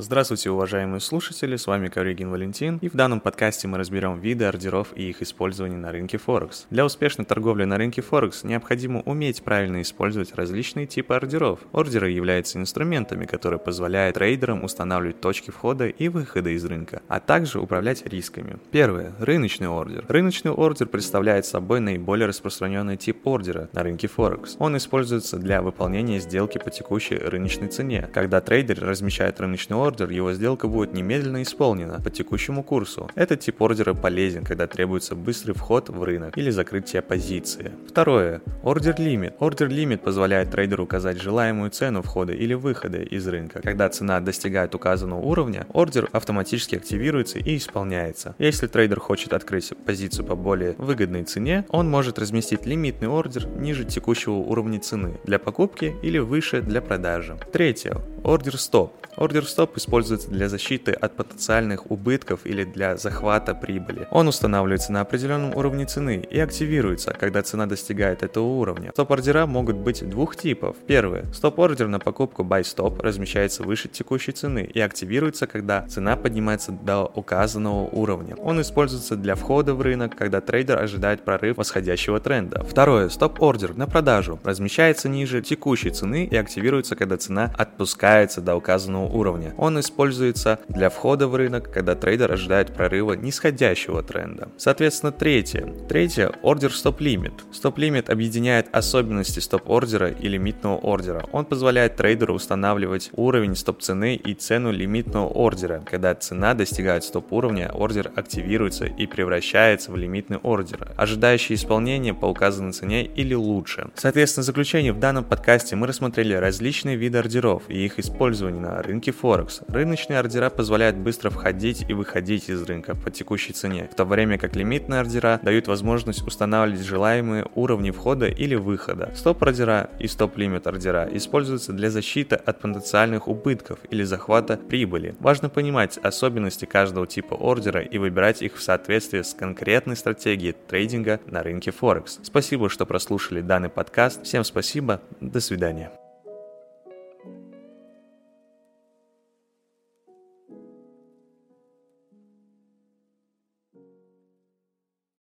Здравствуйте, уважаемые слушатели, с вами Ковригин Валентин, и в данном подкасте мы разберем виды ордеров и их использование на рынке Форекс. Для успешной торговли на рынке Форекс необходимо уметь правильно использовать различные типы ордеров. Ордеры являются инструментами, которые позволяют трейдерам устанавливать точки входа и выхода из рынка, а также управлять рисками. Первое. Рыночный ордер. Рыночный ордер представляет собой наиболее распространенный тип ордера на рынке Форекс. Он используется для выполнения сделки по текущей рыночной цене, когда трейдер размещает рыночный ордер ордер, его сделка будет немедленно исполнена по текущему курсу. Этот тип ордера полезен, когда требуется быстрый вход в рынок или закрытие позиции. Второе. Ордер лимит. Ордер лимит позволяет трейдеру указать желаемую цену входа или выхода из рынка. Когда цена достигает указанного уровня, ордер автоматически активируется и исполняется. Если трейдер хочет открыть позицию по более выгодной цене, он может разместить лимитный ордер ниже текущего уровня цены для покупки или выше для продажи. Третье. Ордер стоп. Ордер стоп используется для защиты от потенциальных убытков или для захвата прибыли. Он устанавливается на определенном уровне цены и активируется, когда цена достигает этого уровня. Стоп-ордера могут быть двух типов. Первый. Стоп-ордер на покупку buy stop размещается выше текущей цены и активируется, когда цена поднимается до указанного уровня. Он используется для входа в рынок, когда трейдер ожидает прорыв восходящего тренда. Второе. Стоп-ордер на продажу размещается ниже текущей цены и активируется, когда цена опускается до указанного уровня. Он используется для входа в рынок, когда трейдер ожидает прорыва нисходящего тренда. Соответственно, третье. Третье – ордер стоп-лимит. Стоп-лимит объединяет особенности стоп-ордера и лимитного ордера. Он позволяет трейдеру устанавливать уровень стоп-цены и цену лимитного ордера. Когда цена достигает стоп-уровня, ордер активируется и превращается в лимитный ордер, ожидающий исполнения по указанной цене или лучше. Соответственно, в заключение в данном подкасте мы рассмотрели различные виды ордеров и их использование на рынке Форекс. Рыночные ордера позволяют быстро входить и выходить из рынка по текущей цене, в то время как лимитные ордера дают возможность устанавливать желаемые уровни входа или выхода. Стоп-ордера и стоп-лимит ордера используются для защиты от потенциальных убытков или захвата прибыли. Важно понимать особенности каждого типа ордера и выбирать их в соответствии с конкретной стратегией трейдинга на рынке Форекс. Спасибо, что прослушали данный подкаст. Всем спасибо. До свидания.